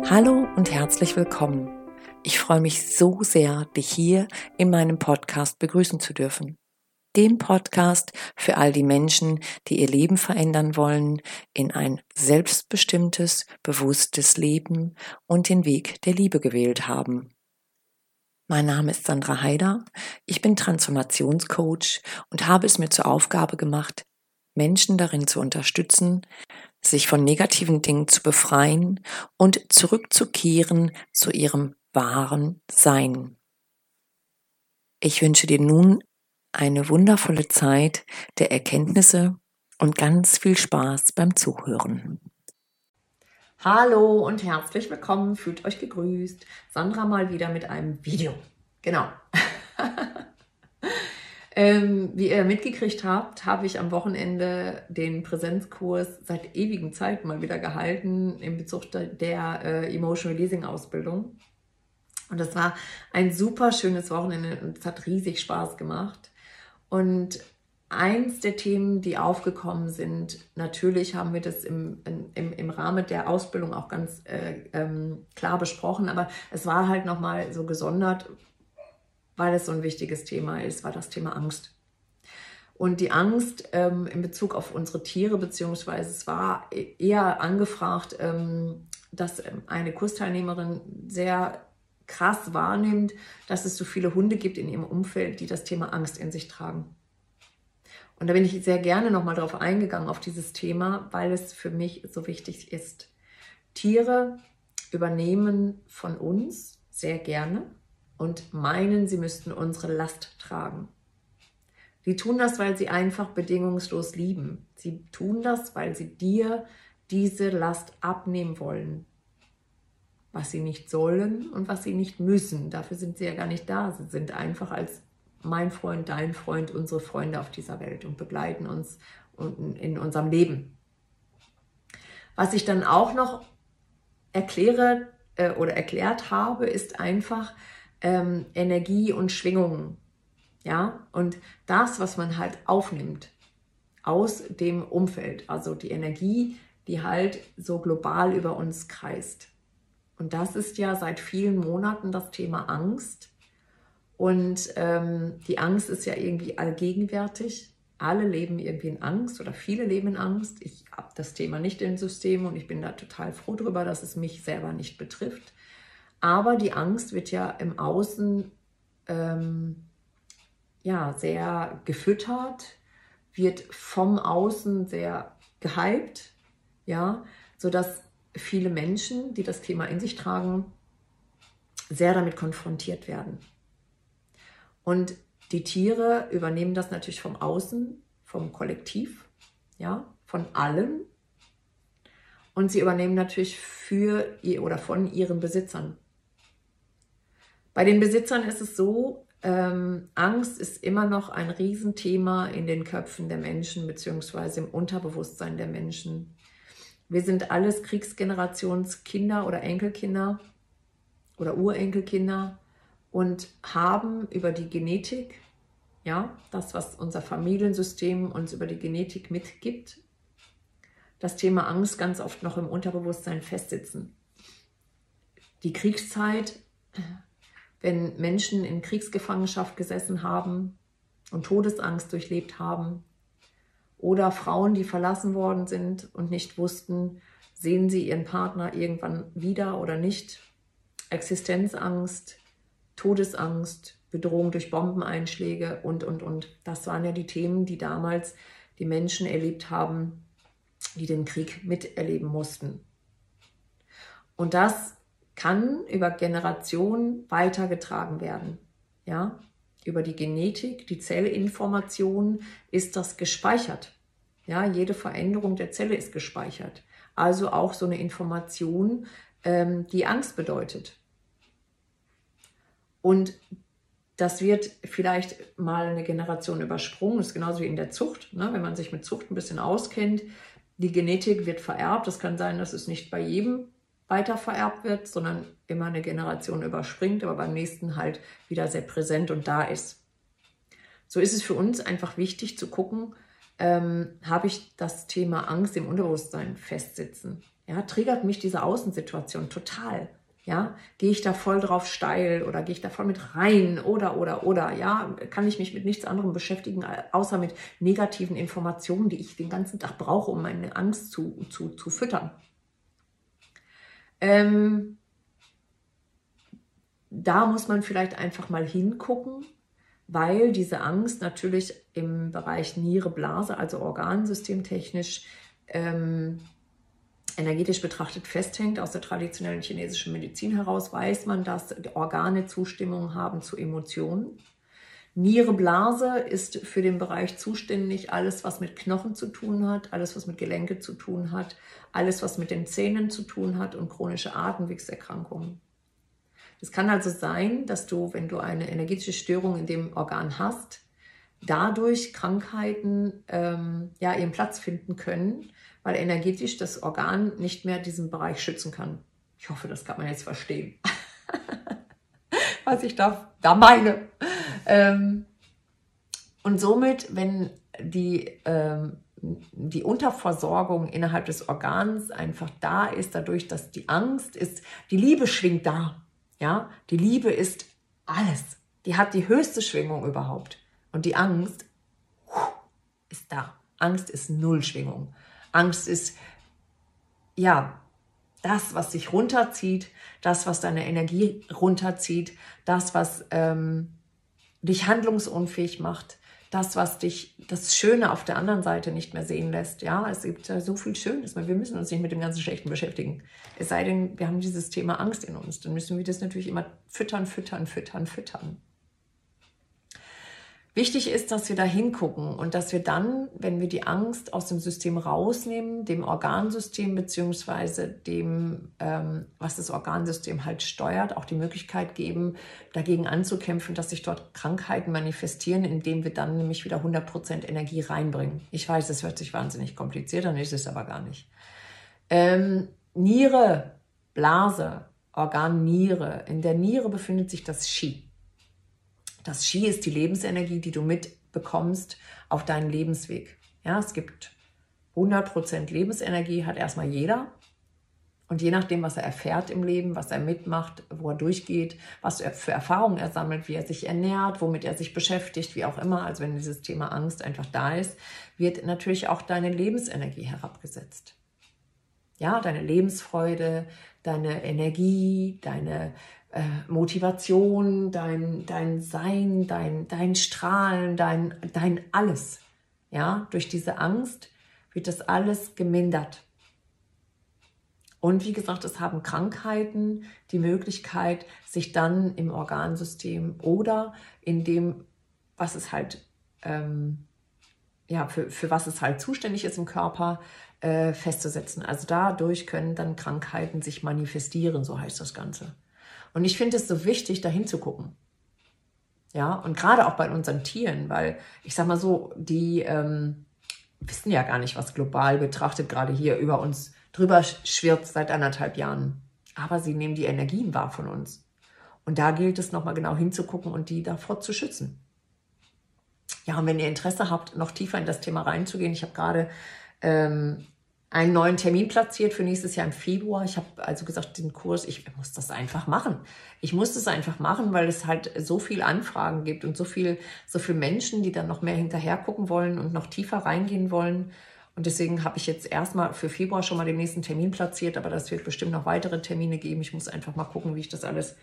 Hallo und herzlich willkommen. Ich freue mich so sehr, dich hier in meinem Podcast begrüßen zu dürfen. Dem Podcast für all die Menschen, die ihr Leben verändern wollen in ein selbstbestimmtes, bewusstes Leben und den Weg der Liebe gewählt haben. Mein Name ist Sandra Haider. Ich bin Transformationscoach und habe es mir zur Aufgabe gemacht, Menschen darin zu unterstützen, sich von negativen Dingen zu befreien und zurückzukehren zu ihrem wahren Sein. Ich wünsche dir nun eine wundervolle Zeit der Erkenntnisse und ganz viel Spaß beim Zuhören. Hallo und herzlich willkommen, fühlt euch gegrüßt. Sandra mal wieder mit einem Video. Genau. ähm, wie ihr mitgekriegt habt, habe ich am Wochenende den Präsenzkurs seit ewigen Zeit mal wieder gehalten in Bezug der äh, Emotional Leasing Ausbildung. Und das war ein super schönes Wochenende und es hat riesig Spaß gemacht. Und eins der Themen, die aufgekommen sind, natürlich haben wir das im, im, im Rahmen der Ausbildung auch ganz äh, ähm, klar besprochen, aber es war halt nochmal so gesondert, weil es so ein wichtiges Thema ist, war das Thema Angst. Und die Angst ähm, in Bezug auf unsere Tiere, beziehungsweise es war eher angefragt, ähm, dass ähm, eine Kursteilnehmerin sehr krass wahrnimmt, dass es so viele Hunde gibt in ihrem Umfeld, die das Thema Angst in sich tragen. Und da bin ich sehr gerne nochmal drauf eingegangen, auf dieses Thema, weil es für mich so wichtig ist. Tiere übernehmen von uns sehr gerne und meinen, sie müssten unsere Last tragen. Sie tun das, weil sie einfach bedingungslos lieben. Sie tun das, weil sie dir diese Last abnehmen wollen. Was sie nicht sollen und was sie nicht müssen. Dafür sind sie ja gar nicht da. Sie sind einfach als mein Freund, dein Freund, unsere Freunde auf dieser Welt und begleiten uns in unserem Leben. Was ich dann auch noch erkläre äh, oder erklärt habe, ist einfach ähm, Energie und Schwingungen. Ja, und das, was man halt aufnimmt aus dem Umfeld, also die Energie, die halt so global über uns kreist. Und das ist ja seit vielen Monaten das Thema Angst und ähm, die Angst ist ja irgendwie allgegenwärtig. Alle leben irgendwie in Angst oder viele leben in Angst. Ich habe das Thema nicht im System und ich bin da total froh darüber, dass es mich selber nicht betrifft. Aber die Angst wird ja im Außen ähm, ja, sehr gefüttert, wird vom Außen sehr gehypt, ja, sodass viele Menschen, die das Thema in sich tragen, sehr damit konfrontiert werden. Und die Tiere übernehmen das natürlich vom Außen, vom Kollektiv, ja, von allen. Und sie übernehmen natürlich für ihr oder von ihren Besitzern. Bei den Besitzern ist es so, ähm, Angst ist immer noch ein Riesenthema in den Köpfen der Menschen beziehungsweise im Unterbewusstsein der Menschen. Wir sind alles Kriegsgenerationskinder oder Enkelkinder oder Urenkelkinder und haben über die Genetik, ja, das, was unser Familiensystem uns über die Genetik mitgibt, das Thema Angst ganz oft noch im Unterbewusstsein festsitzen. Die Kriegszeit, wenn Menschen in Kriegsgefangenschaft gesessen haben und Todesangst durchlebt haben, oder Frauen, die verlassen worden sind und nicht wussten, sehen sie ihren Partner irgendwann wieder oder nicht, Existenzangst, Todesangst, Bedrohung durch Bombeneinschläge und, und, und. Das waren ja die Themen, die damals die Menschen erlebt haben, die den Krieg miterleben mussten. Und das kann über Generationen weitergetragen werden. Ja, über die Genetik, die Zellinformation ist das gespeichert. Ja, jede Veränderung der Zelle ist gespeichert. Also auch so eine Information, ähm, die Angst bedeutet. Und das wird vielleicht mal eine Generation übersprungen. Das ist genauso wie in der Zucht. Ne? Wenn man sich mit Zucht ein bisschen auskennt, die Genetik wird vererbt. Es kann sein, dass es nicht bei jedem weiter vererbt wird, sondern immer eine Generation überspringt, aber beim nächsten halt wieder sehr präsent und da ist. So ist es für uns einfach wichtig zu gucken, ähm, habe ich das Thema Angst im Unterbewusstsein festsitzen. Ja, triggert mich diese Außensituation total. Ja, gehe ich da voll drauf steil oder gehe ich da voll mit rein oder, oder, oder, ja, kann ich mich mit nichts anderem beschäftigen, außer mit negativen Informationen, die ich den ganzen Tag brauche, um meine Angst zu, zu, zu füttern. Ähm, da muss man vielleicht einfach mal hingucken, weil diese Angst natürlich im Bereich Niere, Blase, also organsystemtechnisch, ähm, energetisch betrachtet festhängt. Aus der traditionellen chinesischen Medizin heraus weiß man, dass Organe Zustimmung haben zu Emotionen. Niere, Blase ist für den Bereich zuständig, alles, was mit Knochen zu tun hat, alles, was mit Gelenke zu tun hat, alles, was mit den Zähnen zu tun hat und chronische Atemwegserkrankungen. Es kann also sein, dass du, wenn du eine energetische Störung in dem Organ hast, dadurch Krankheiten ähm, ja, ihren Platz finden können, weil energetisch das Organ nicht mehr diesen Bereich schützen kann. Ich hoffe, das kann man jetzt verstehen, was ich da, da meine. Ähm, und somit, wenn die, ähm, die Unterversorgung innerhalb des Organs einfach da ist, dadurch, dass die Angst ist, die Liebe schwingt da. Ja, die Liebe ist alles. Die hat die höchste Schwingung überhaupt. Und die Angst ist da. Angst ist Nullschwingung. Angst ist, ja, das, was dich runterzieht, das, was deine Energie runterzieht, das, was ähm, dich handlungsunfähig macht, das, was dich, das Schöne auf der anderen Seite nicht mehr sehen lässt. Ja, es gibt so viel Schönes. Wir müssen uns nicht mit dem ganzen Schlechten beschäftigen. Es sei denn, wir haben dieses Thema Angst in uns. Dann müssen wir das natürlich immer füttern, füttern, füttern, füttern. Wichtig ist, dass wir da hingucken und dass wir dann, wenn wir die Angst aus dem System rausnehmen, dem Organsystem beziehungsweise dem, ähm, was das Organsystem halt steuert, auch die Möglichkeit geben, dagegen anzukämpfen, dass sich dort Krankheiten manifestieren, indem wir dann nämlich wieder 100% Energie reinbringen. Ich weiß, das hört sich wahnsinnig kompliziert an, ist es aber gar nicht. Ähm, Niere, Blase, Organ Niere. In der Niere befindet sich das Qi. Das Ski ist die Lebensenergie, die du mitbekommst auf deinen Lebensweg. Ja, es gibt 100% Lebensenergie, hat erstmal jeder. Und je nachdem, was er erfährt im Leben, was er mitmacht, wo er durchgeht, was er für Erfahrungen er sammelt, wie er sich ernährt, womit er sich beschäftigt, wie auch immer, also wenn dieses Thema Angst einfach da ist, wird natürlich auch deine Lebensenergie herabgesetzt. Ja, deine Lebensfreude, deine Energie, deine äh, Motivation, dein, dein Sein, dein, dein Strahlen, dein, dein alles. Ja, durch diese Angst wird das alles gemindert. Und wie gesagt, es haben Krankheiten die Möglichkeit, sich dann im Organsystem oder in dem, was es halt, ähm, ja, für, für was es halt zuständig ist im Körper, äh, festzusetzen. Also dadurch können dann Krankheiten sich manifestieren, so heißt das Ganze. Und ich finde es so wichtig, da hinzugucken. Ja, und gerade auch bei unseren Tieren, weil ich sag mal so, die ähm, wissen ja gar nicht, was global betrachtet gerade hier über uns drüber schwirrt seit anderthalb Jahren. Aber sie nehmen die Energien wahr von uns. Und da gilt es nochmal genau hinzugucken und die davor zu schützen. Ja, und wenn ihr Interesse habt, noch tiefer in das Thema reinzugehen, ich habe gerade ähm, einen neuen Termin platziert für nächstes Jahr im Februar. Ich habe also gesagt, den Kurs, ich muss das einfach machen. Ich muss das einfach machen, weil es halt so viel Anfragen gibt und so viel, so viel Menschen, die dann noch mehr hinterher gucken wollen und noch tiefer reingehen wollen. Und deswegen habe ich jetzt erstmal für Februar schon mal den nächsten Termin platziert, aber das wird bestimmt noch weitere Termine geben. Ich muss einfach mal gucken, wie ich das alles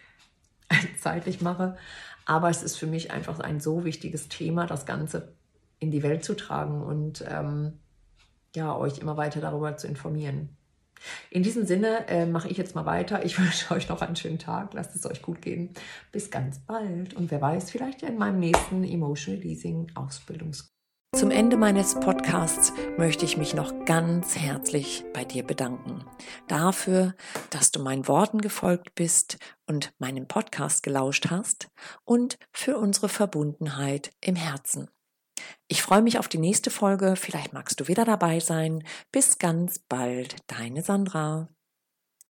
zeitlich mache. Aber es ist für mich einfach ein so wichtiges Thema, das Ganze in die Welt zu tragen und ähm, ja, euch immer weiter darüber zu informieren. In diesem Sinne äh, mache ich jetzt mal weiter. Ich wünsche euch noch einen schönen Tag. Lasst es euch gut gehen. Bis ganz bald. Und wer weiß, vielleicht in meinem nächsten Emotional Leasing Ausbildungskurs. Zum Ende meines Podcasts möchte ich mich noch ganz herzlich bei dir bedanken. Dafür, dass du meinen Worten gefolgt bist und meinen Podcast gelauscht hast und für unsere Verbundenheit im Herzen. Ich freue mich auf die nächste Folge. Vielleicht magst du wieder dabei sein. Bis ganz bald, deine Sandra.